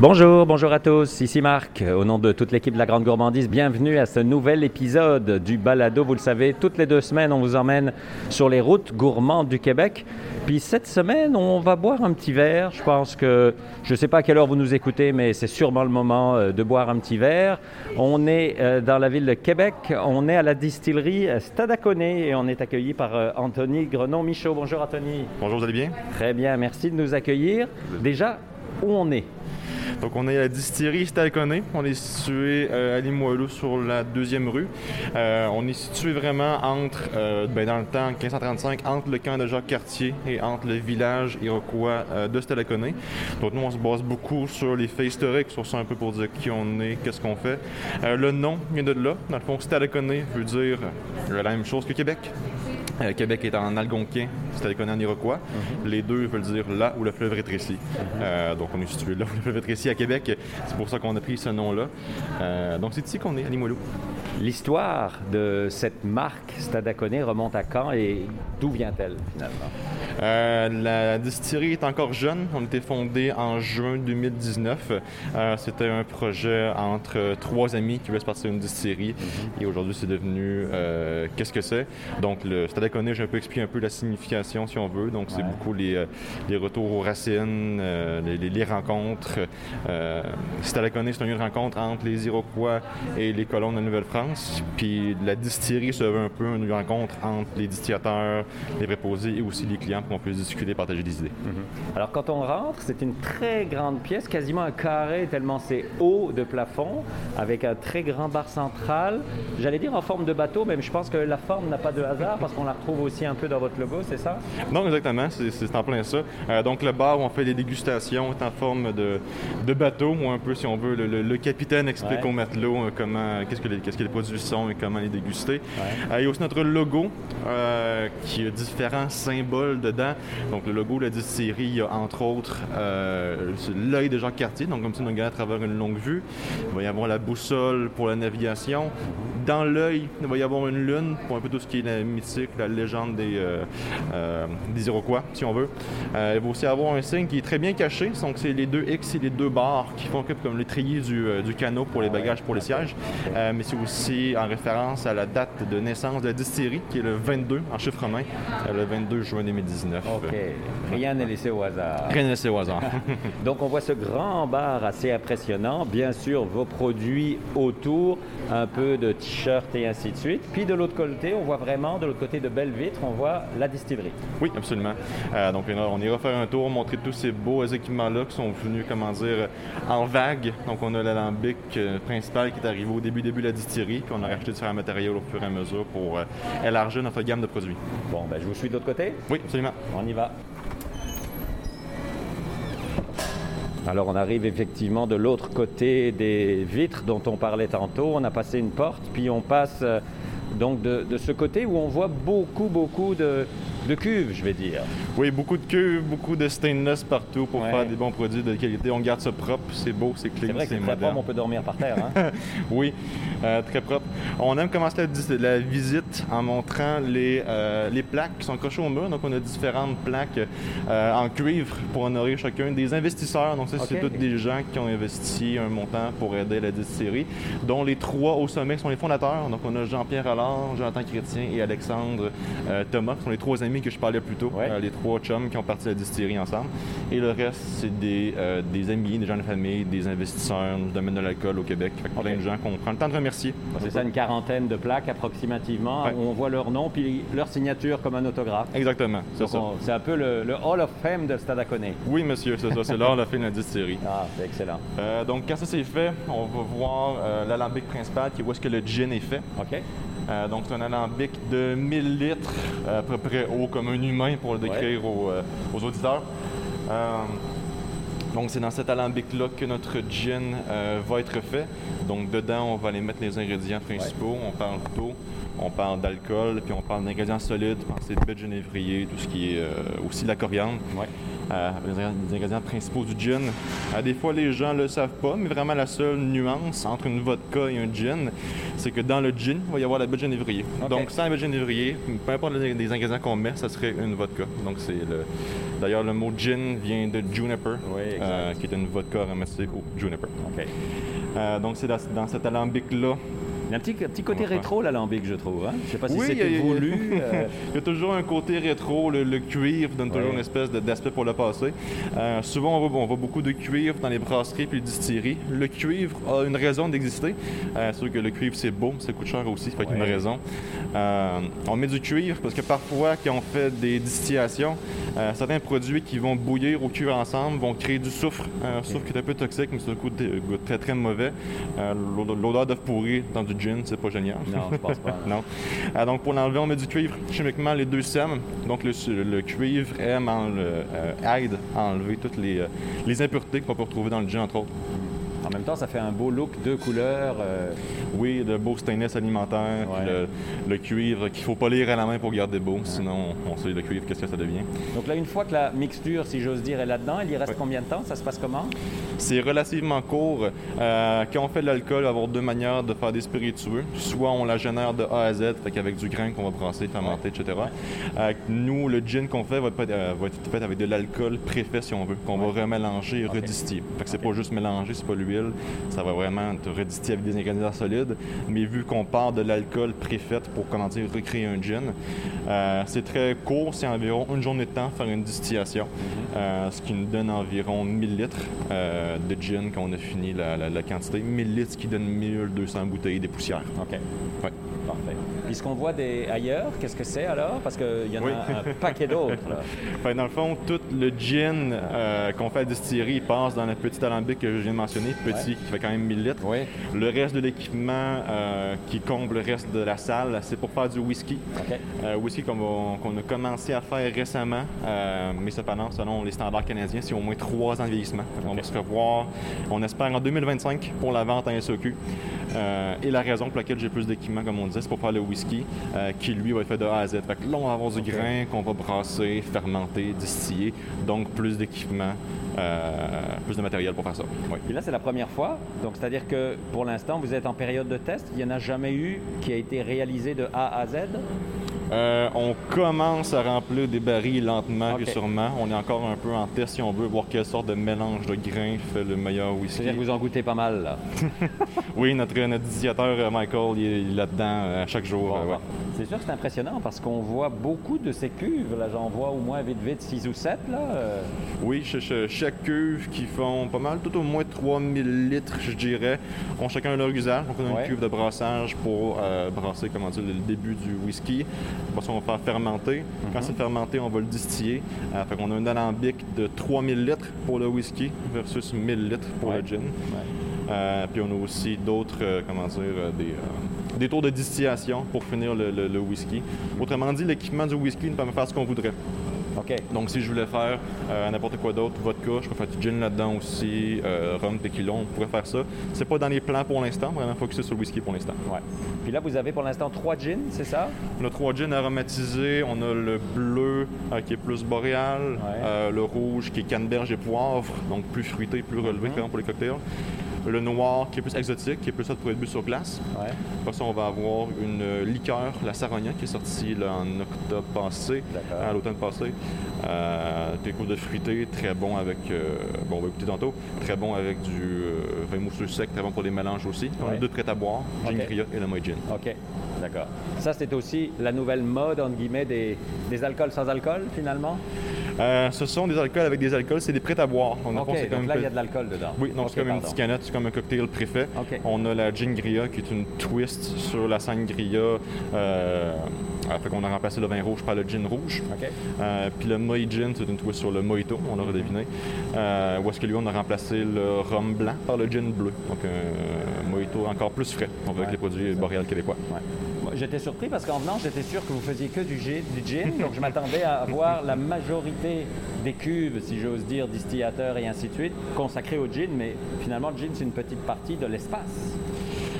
Bonjour, bonjour à tous, ici Marc. Au nom de toute l'équipe de la Grande Gourmandise, bienvenue à ce nouvel épisode du Balado. Vous le savez, toutes les deux semaines, on vous emmène sur les routes gourmandes du Québec. Puis cette semaine, on va boire un petit verre. Je pense que, je ne sais pas à quelle heure vous nous écoutez, mais c'est sûrement le moment euh, de boire un petit verre. On est euh, dans la ville de Québec, on est à la distillerie Stadaconé et on est accueilli par euh, Anthony Grenon-Michaud. Bonjour Anthony. Bonjour, vous allez bien? Très bien, merci de nous accueillir. Déjà, où on est? Donc, on est à la distillerie Stalconé. On est situé euh, à Limoilou sur la deuxième rue. Euh, on est situé vraiment entre, euh, ben, dans le temps 1535, entre le camp de Jacques-Cartier et entre le village iroquois de Stalaconé. Donc, nous, on se base beaucoup sur les faits historiques, sur ça un peu pour dire qui on est, qu'est-ce qu'on fait. le nom vient de là. Dans le fond, Stalaconé veut dire la même chose que Québec. Euh, Québec est en algonquin, c'est-à-dire en iroquois. Mhm. Les deux veulent dire là où le fleuve rétrécit. Mhm. euh, donc on est situé là où le fleuve rétrécit à Québec. C'est pour ça qu'on a pris ce nom-là. Euh, donc c'est ici qu'on est, à Limoilou. L'histoire de cette marque Stadaconé remonte à quand et d'où vient-elle finalement? Euh, la distillerie est encore jeune. On a été fondé en juin 2019. Euh, c'était un projet entre trois amis qui voulaient se partir une distillerie. Mhm. Et aujourd'hui, c'est devenu euh, qu'est-ce que c'est? Donc, le Stadaconé, j'ai un peu expliqué un peu la signification, si on veut. Donc, c'est beaucoup les, les, retours aux racines, les, les, rencontres. Stadaconé, c'est une rencontre entre les Iroquois et les colons de la Nouvelle-France. Puis la distillerie se veut un peu une rencontre entre les distillateurs, les préposés et aussi les clients qu'on puisse discuter, partager des idées. Mhm. Alors quand on rentre, c'est une très grande pièce, quasiment un carré tellement c'est haut de plafond, avec un très grand bar central. J'allais dire en forme de bateau, mais je pense que la forme n'a pas de hasard parce qu'on la retrouve aussi un peu dans votre logo, c'est ça? Non, exactement, c'est en plein ça. Euh, donc le bar où on fait les dégustations est en forme de, de bateau, ou un peu si on veut, le, capitaine explique au matelot euh, comment, qu'est-ce que les, qu'est-ce que les du son et comment les déguster. Euh, il y a aussi notre logo euh, qui a différents symboles dedans. Donc le logo de la distillerie, il y a entre autres euh, l'œil de Jacques Cartier, donc comme si on regardait à travers une longue vue. Il va y avoir la boussole pour la navigation. Dans l'œil, il va y avoir une lune pour un peu tout ce qui est la mythique, la légende des, des Iroquois, si on veut. il va aussi avoir un signe qui est très bien caché. Donc c'est les deux X et les deux barres qui font comme l'étrier du, du canot pour les bagages, pour les sièges. mais c'est aussi en référence à la date de naissance de la distillerie, qui est le 22 en chiffre romain, euh, le 22 juin 2019. OK. Rien n'est laissé au hasard. Rien n'est laissé au hasard. Donc, on voit ce grand bar assez impressionnant. Bien sûr, vos produits autour, un peu de t-shirt et ainsi de suite. Puis, de l'autre côté, on voit vraiment, de l'autre côté de Belle Vitre, on voit la distillerie. Oui, absolument. Euh, donc, on ira faire un tour, montrer tous ces beaux équipements-là qui sont venus, comment dire, en vague. Donc, on a l'alambic euh, principal qui est arrivé au début, début de la distillerie puis on a racheté différents matériaux au fur et à mesure pour euh, élargir notre gamme de produits. Bon, ben, je vous suis de l'autre côté? Oui, absolument. On y va. Alors on arrive effectivement de l'autre côté des vitres dont on parlait tantôt. On a passé une porte, puis on passe euh, donc de, de, ce côté où on voit beaucoup, beaucoup de, de cuves, je vais dire. Oui, beaucoup de cuves, beaucoup de stainless partout pour faire des bons produits de qualité. On garde ça propre, c'est beau, c'est clean, c'est vrai que c'est très propre, on peut dormir par terre. Hein? oui, euh, très propre. On aime commencer la, visite en montrant les, euh, les plaques qui sont accrochées au mur. Donc, on a différentes plaques euh, en cuivre pour honorer chacun des investisseurs. Donc, ça, c'est tous des gens qui ont investi un montant pour aider la distillerie, dont les trois au sommet sont les fondateurs. Donc, on a Jean-Pierre Allard, Jonathan Chrétien et Alexandre Thomas, qui sont les trois amis que je parlais plus tôt, euh, les trois chums qui ont parti la distillerie ensemble. Et le reste, c'est des, euh, des, amis, des gens de famille, des investisseurs du domaine de l'alcool au Québec. Fait plein de gens qu'on prend le temps de remercier. C'est ça, une quarantaine de plaques approximativement, où on voit leur nom puis leur signature comme un autographe. Exactement, c'est ça. C'est un peu le, Hall of Fame de Stadaconé. Oui, monsieur, c'est ça. C'est là la fin de la distillerie. Ah, c'est excellent. Euh, donc, quand ça c'est fait, on va voir l'alambic principal qui est où est-ce que le gin est fait. OK. Euh, donc, c'est un alambic de 1000 litres, à peu près haut comme un humain pour le décrire euh, aux, auditeurs. Euh, donc, c'est dans cet alambic-là que notre gin va être fait. Donc, dedans, on va aller mettre les ingrédients principaux. On parle d'eau, on parle d'alcool, puis on parle d'ingrédients solides. Pensez de bête genévrier, tout ce qui est aussi de la coriandre. Euh, les ingrédients principaux du gin. Euh, des fois, les gens ne le savent pas, mais vraiment la seule nuance entre une vodka et un gin, c'est que dans le gin, il va y avoir la baie de Donc, sans la baie de peu importe les, ingrédients qu'on met, ça serait une vodka. Donc, c'est le, D'ailleurs, le mot gin vient de juniper, qui est une vodka aromatisée au juniper. donc, c'est dans cet alambic-là il y a un petit, petit côté rétro, l'alambic, je trouve. Hein? Je ne sais pas si c'était voulu. Euh. il y a toujours un côté rétro. Le, cuivre donne toujours une espèce d'aspect pour le passé. Euh, souvent, on voit, beaucoup de cuivre dans les brasseries puis les distilleries. Le cuivre a une raison d'exister. Euh, c'est sûr que le cuivre, c'est beau, ça coûte cher aussi, ça fait une raison. on met du cuivre parce que parfois, quand on fait des distillations, certains produits qui vont bouillir au cuivre ensemble vont créer du soufre. Un soufre qui est un peu toxique, mais c'est un goût très, très mauvais. L'odeur de pourri dans du gin, c'est pas génial. Non, je pense pas. non. Euh, donc, pour l'enlever, on met du cuivre. Chimiquement, les deux sèmes. Donc, le, cuivre aime euh, aide à enlever toutes les, euh, les impuretés qu'on peut retrouver dans le gin, entre autres. En même temps, ça fait un beau look, deux couleurs. Euh, oui, de beau stainless alimentaire, le, cuivre qu'il ne faut pas lire à la main pour garder beau, sinon on sait le cuivre, qu'est-ce que ça devient. Donc là, une fois que la mixture, si j'ose dire, est là-dedans, il y reste combien de temps? Ça se passe comment? C'est relativement court. Euh, quand on fait de l'alcool, il va y avoir deux manières de faire des spiritueux. Soit on la génère de A à Z, fait avec du grain qu'on va brasser, fermenter, etc. Euh, nous, le gin qu'on fait va être, fait avec de l'alcool préfet, si on veut, qu'on va remélanger et redistiller. Fait que c'est pas juste mélanger, c'est pas l'huile ça va vraiment te redistiller avec des ingrédients solides. Mais vu qu'on part de l'alcool préfet pour, comment dire, recréer un gin, euh, c'est très court, c'est environ une journée de temps faire une distillation, mm-hmm. euh, ce qui nous donne environ 1000 litres euh, de gin quand on a fini la, la, quantité. 1000 litres, ce qui donne 1200 bouteilles de poussière. OK. Parfait. Puis ce qu'on voit des... ailleurs, qu'est-ce que c'est alors? Parce qu'il y en a un paquet d'autres. dans le fond, tout le gin euh, qu'on fait à distillerie passe dans le petit alambic que je viens de mentionner, petit, qui fait quand même 1000 litres. Le reste de l'équipement euh, qui comble le reste de la salle, c'est pour faire du whisky. Euh, whisky qu'on a commencé à faire récemment, mais cependant, selon les standards canadiens, c'est au moins trois ans de vieillissement. On va se revoir, on espère, en 2025 pour la vente en SOQ. Et la raison pour laquelle j'ai plus d'équipement, comme on disait, c'est pour faire le whisky, euh, qui lui va être fait de A à Z. Fait que là, on va avoir du grain qu'on va brasser, fermenter, distiller, donc plus d'équipement. Euh, plus de matériel pour faire ça. Oui. Et là, c'est la première fois. Donc, c'est-à-dire que pour l'instant, vous êtes en période de test. Il n'y en a jamais eu qui a été réalisé de A à Z? Euh, on commence à remplir des barils lentement et sûrement. On est encore un peu en test si on veut voir quelle sorte de mélange de grains fait le meilleur whisky. C'est-à-dire que vous en goûtez pas mal, là. oui, notre, notre euh, Michael, il est là-dedans euh, chaque jour. C'est sûr que c'est impressionnant parce qu'on voit beaucoup de ces cuves. Là, j'en vois au moins vite vite 6 ou 7. Là. Oui, chaque cuve qui font pas mal, tout au moins 3000 litres, je dirais, ont chacun leur usage. Donc, on a une cuve de brassage pour brasser, comment dire, le début du whisky. Après ça, on va faire fermenter. Quand mhm. c'est fermenté, on va le distiller. Euh, fait qu'on a un alambic de 3000 litres pour le whisky versus 1000 litres pour le gin. Euh, puis on a aussi d'autres, euh, comment dire, des, des, tours de distillation pour finir le, le whisky. Autrement dit, l'équipement du whisky ne peut pas faire ce qu'on voudrait. Donc, si je voulais faire euh, n'importe quoi d'autre, vodka, je peux faire du gin là-dedans aussi, euh, rhum, tequila, on pourrait faire ça. C'est pas dans les plans pour l'instant, vraiment focusé sur le whisky pour l'instant. Ouais. Puis là, vous avez pour l'instant trois gins, c'est ça? On a trois gins aromatisés. On a le bleu euh, qui est plus boréal, le rouge qui est canneberge et poivre, donc plus fruité, plus relevé mm pour les cocktails le noir qui est plus exotique, qui est plus ça pour être bu sur glace. Ouais. Après ça, on va avoir une liqueur, la Sarogna, qui est sortie en octobre passé, à l'automne passé. Euh, quelque de fruité, très bon avec, euh, bon, on va écouter tantôt, très bon avec du euh, vin mousseux sec, très bon pour les mélanges aussi. On a deux prêts à boire, gin et le Gin. OK, d'accord. Ça, c'est aussi la nouvelle mode, entre guillemets, des, des alcools sans alcool, finalement? Euh, ce sont des alcools avec des alcools, c'est des prêts à boire. On donc là, il y a de l'alcool dedans. Oui, donc c'est comme une petite canette, c'est comme un cocktail préfet. On a la Gingria qui est une twist sur la sangria. Euh, fait qu'on a remplacé le vin rouge par le gin rouge. Euh, puis le Moët Gin, c'est une twist sur le Mojito, on l'aurait deviné. Euh, où est-ce que lui, on a remplacé le rhum blanc par le gin bleu. Donc un Mojito encore plus frais, avec les produits boréales québécois. J'étais surpris parce qu'en venant, j'étais sûr que vous faisiez que du gin, du gin donc je m'attendais à voir la majorité des cuves, si j'ose dire, distillateurs et ainsi de suite, consacrés au gin, mais finalement, le gin, c'est une petite partie de l'espace.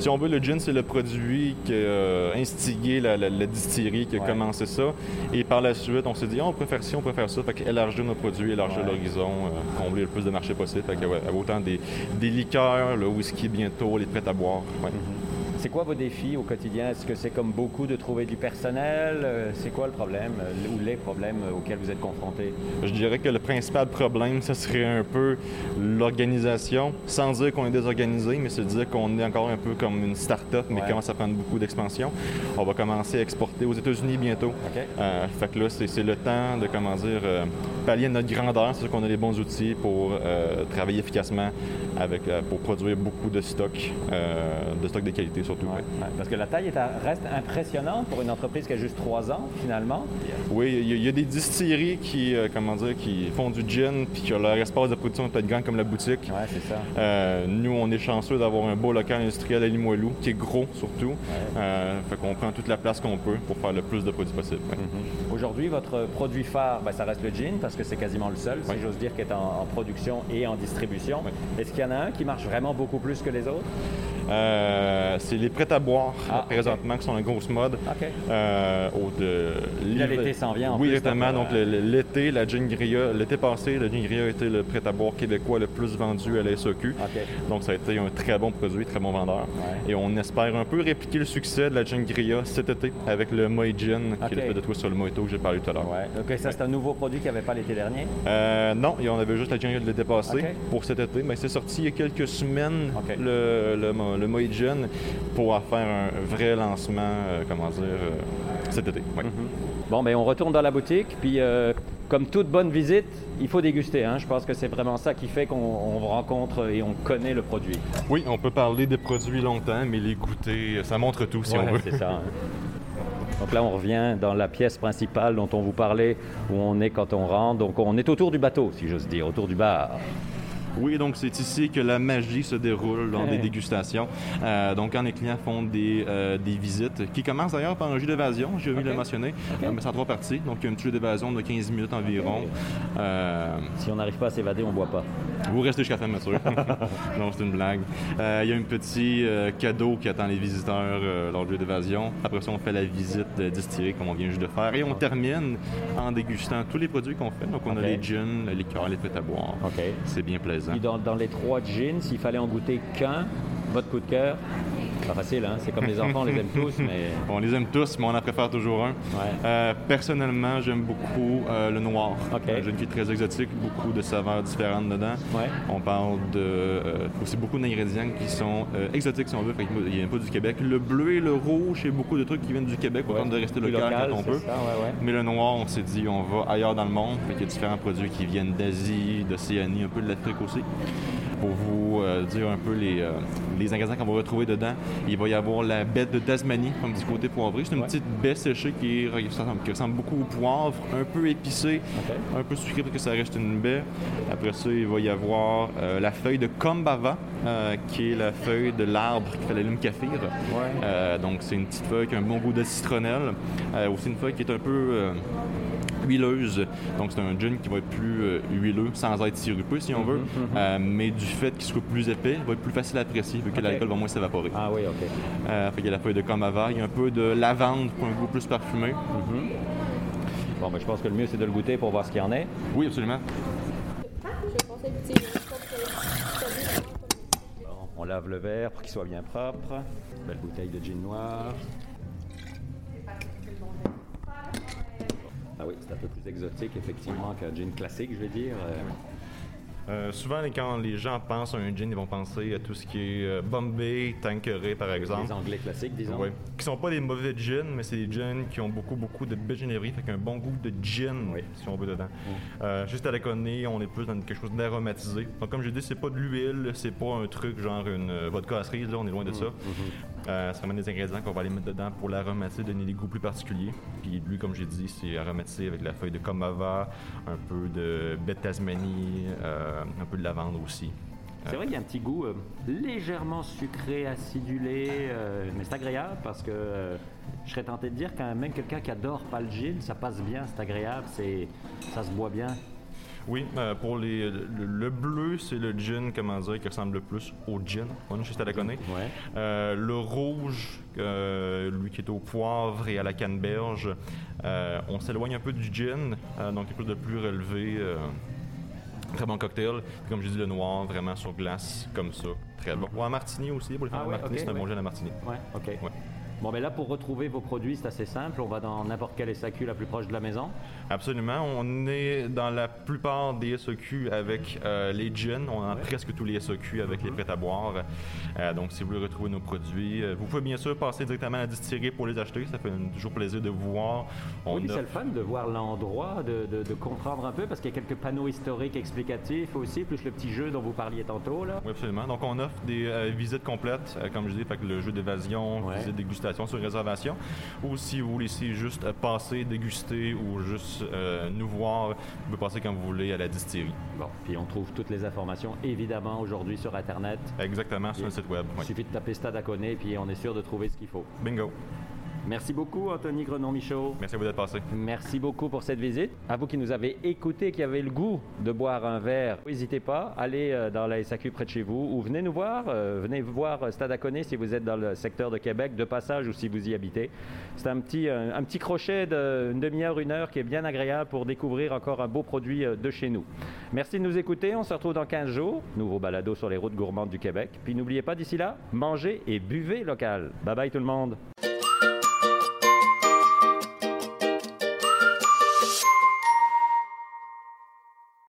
Si on veut, le gin, c'est le produit qui a instigé la, distillerie, qui a commencé ça. Et par la suite, on s'est dit, oh, on préfère ci, on préfère ça. Fait qu'élargir nos produits, élargir l'horizon, euh, combler le plus de marchés possible. Fait qu'il y a autant des, liqueurs, le whisky bientôt, les prêts à boire. Mm-hmm C'est quoi vos défis au quotidien? Est-ce que c'est comme beaucoup de trouver du personnel? Euh, C'est quoi le problème ou les problèmes auxquels vous êtes confrontés? Je dirais que le principal problème, ce serait un peu l'organisation, sans dire qu'on est désorganisé, mais se dire qu'on est encore un peu comme une start-up, mais commence à prendre beaucoup d'expansion. On va commencer à exporter aux États-Unis bientôt. Euh, fait que là, c'est le temps de, comment dire, euh, pallier notre grandeur, c'est qu'on a les bons outils pour euh, travailler efficacement avec, pour produire beaucoup de stocks, de stocks de qualité surtout. Parce que la taille reste impressionnante pour une entreprise qui a juste trois ans, finalement. Oui, il y, a des distilleries qui, comment dire, qui font du gin puis qui ont leur espace de production peut-être grand comme la boutique. C'est ça. nous, on est chanceux d'avoir un beau local industriel à Limoilou, qui est gros surtout. fait qu'on prend toute la place qu'on peut pour faire le plus de produits possible. Mhm. Aujourd'hui, votre produit phare, ben, ça reste le gin parce que c'est quasiment le seul, si j'ose dire, qui est en, production et en distribution. Est-ce qu'il y en a un qui marche vraiment beaucoup plus que les autres? Euh, c'est les prêts à boire ah, présentement qui sont en grosse mode. Euh, l'été s'en vient. oui, exactement. Donc l'été, la gin l'été passé, la gin grilla a été le prêt à boire québécois le plus vendu à la SOQ. Donc ça a été un très bon produit, très bon vendeur. Et on espère un peu répliquer le succès de la gin grilla cet été avec le Moe Gin, qui est le fait de toi sur le Mojito que j'ai parlé tout à l'heure. Ok, ça c'est un nouveau produit qui n'y avait pas l'été dernier? Euh, non, on avait juste la gin de l'été passé pour cet été. Mais c'est sorti il y a quelques semaines le, le le Moët Jeune pour faire un vrai lancement, euh, comment dire, euh, cet été. Mhm. Bon, ben on retourne dans la boutique, puis euh, comme toute bonne visite, il faut déguster. Hein. Je pense que c'est vraiment ça qui fait qu'on rencontre et on connaît le produit. Oui, on peut parler des produits longtemps, mais les goûter, ça montre tout si on veut. c'est ça. Hein. Donc là, on revient dans la pièce principale dont on vous parlait, où on est quand on rentre. Donc on est autour du bateau, si j'ose dire, autour du bar. Oui, donc c'est ici que la magie se déroule dans des dégustations. Euh, donc quand les clients font des, euh, des visites, qui commencent d'ailleurs par un jeu d'évasion, j'ai oublié de le mentionner, euh, mais c'est en trois parties. Donc il y a un petit jeu d'évasion de 15 minutes environ. Si on n'arrive pas à s'évader, on ne boit pas. Vous restez jusqu'à la fin, monsieur. non, c'est une blague. il y a un petit cadeau qui attend les visiteurs lors du jeu d'évasion. Après ça, on fait la visite de distillerie comme on vient juste de faire. Et on termine en dégustant tous les produits qu'on fait. Donc on a les gins, les liqueurs, les fêtes à boire. C'est bien plaisant dans, les trois jeans, s'il fallait en goûter qu'un, votre coup de cœur, pas facile, hein? C'est comme les enfants, on les aime tous, mais... On les aime tous, mais on en préfère toujours un. Euh, personnellement, j'aime beaucoup euh, le noir. Okay. J'ai une fille très exotique, beaucoup de saveurs différentes dedans. On parle de euh, aussi beaucoup d'ingrédients qui sont exotiques, si on veut, il a pas du Québec. Le bleu et le rouge, c'est beaucoup de trucs qui viennent du Québec, autant de rester local, local, quand on peut. mais le noir, on s'est dit, on va ailleurs dans le monde. il y a différents produits qui viennent d'Asie, d'Océanie, un peu de l'Afrique aussi pour vous euh, dire un peu les, euh, les ingrédients qu'on va retrouver dedans. Il va y avoir la baie de Tasmanie, comme du côté poivré. C'est une petite baie séchée qui, ressemble, beaucoup au poivre, un peu épicée, un peu sucrée parce que ça reste une baie. Après ça, il va y avoir euh, la feuille de Kombava, qui est la feuille de l'arbre qui fait la lime kaffir. donc, c'est une petite feuille qui a un bon goût de citronnelle. aussi une feuille qui est un peu huileuse. Donc, c'est un gin qui va être plus euh, huileux sans être sirupeux, si on veut. Mhm, mhm. Euh, mais du fait qu'il soit plus épais, il va être plus facile à apprécier vu que l'alcool va moins s'évaporer. Ah oui, OK. Euh, fait qu'il y a la feuille de Kamava. Il y a un peu de lavande pour un goût plus parfumé. Mhm. Bon, ben, je pense que le mieux, c'est de le goûter pour voir ce qu'il y en est. Oui, absolument. on lave le verre pour qu'il soit bien propre. Belle bouteille de gin noir. Ah oui, c'est un peu plus exotique, effectivement, qu'un gin classique, je vais dire. Euh, euh, souvent, quand les gens pensent à un gin, ils vont penser à tout ce qui est euh, Bombay, Tanqueray, par exemple. Les anglais classiques, disons. Oui. Qui sont pas des mauvais gins, mais c'est des gins qui ont beaucoup, beaucoup de bégénérie, fait qu'un bon goût de gin, si on veut, dedans. Mm. Euh, juste à la connaître, on est plus dans quelque chose d'aromatisé. Donc, comme je dis, c'est pas de l'huile, c'est pas un truc genre une vodka à cerise, là, on est loin de mm. ça. Mm-hmm. c'est des ingrédients qu'on va aller mettre dedans pour l'aromatiser, donner des goûts plus particuliers. Puis lui, comme j'ai dit, c'est aromatisé avec la feuille de Komava, un peu de bête Tasmanie, euh, un peu de lavande aussi. C'est vrai qu'il y a un petit goût euh, légèrement sucré, acidulé, euh, mais c'est agréable parce que je serais tenté de dire qu'un même quelqu'un qui adore pas le gin, ça passe bien, c'est agréable, c'est, ça se boit bien. Oui, pour les, le, bleu, c'est le gin, comment dire, qui ressemble le plus au gin. On est juste à la connaître. le rouge, lui qui est au poivre et à la canneberge, on s'éloigne un peu du gin, donc quelque chose de plus relevé Très bon cocktail. Comme je dis, le noir, vraiment sur glace, comme ça. Très bon. Ou en martini aussi, pour les faire Ah ouais, martini, c'est un bon ouais. gin à martini. Ouais, ok. Ouais. Bon, mais là, pour retrouver vos produits, c'est assez simple. On va dans n'importe quelle SAQ la plus proche de la maison. Absolument. On est dans la plupart des SEQ avec euh, les gins. On a presque tous les SEQ avec les prêts à boire. Euh, donc, si vous voulez retrouver nos produits, euh, vous pouvez bien sûr passer directement à la distillerie pour les acheter. Ça fait toujours plaisir de vous voir. On oui, a- c'est le fun de voir l'endroit, de, de- de comprendre un peu, parce qu'il y a quelques panneaux historiques explicatifs aussi, plus le petit jeu dont vous parliez tantôt. Là. Oui, absolument. Donc, on offre des euh, visites complètes, comme je dis, fait que le jeu d'évasion, Ouais. visite dégustation sur réservation. Ou si vous voulez ici juste passer, déguster ou juste euh, nous voir, vous pouvez passer quand vous voulez à la distillerie. Bon, puis on trouve toutes les informations, évidemment, aujourd'hui sur Internet. Exactement, sur Et- le site web. Il Oui. suffit de taper Stade à puis on est sûr de trouver ce qu'il faut. Bingo. Merci beaucoup, Anthony Grenon-Michaud. Merci à vous d'être passé. Merci beaucoup pour cette visite. À vous qui nous avez écoutés, qui avez le goût de boire un verre, n'hésitez pas, allez euh, dans la SAQ près de chez vous ou venez nous voir. euh, venez voir euh, Stade à Coné si vous êtes dans le secteur de Québec, de passage ou si vous y habitez. C'est un petit, un, un petit crochet d'une demi-heure, une heure qui est bien agréable pour découvrir encore un beau produit de chez nous. Merci de nous écouter. On se retrouve dans 15 jours. Nouveau balado sur les routes gourmandes du Québec. Puis n'oubliez pas d'ici là, mangez et buvez local. Bye bye tout le monde.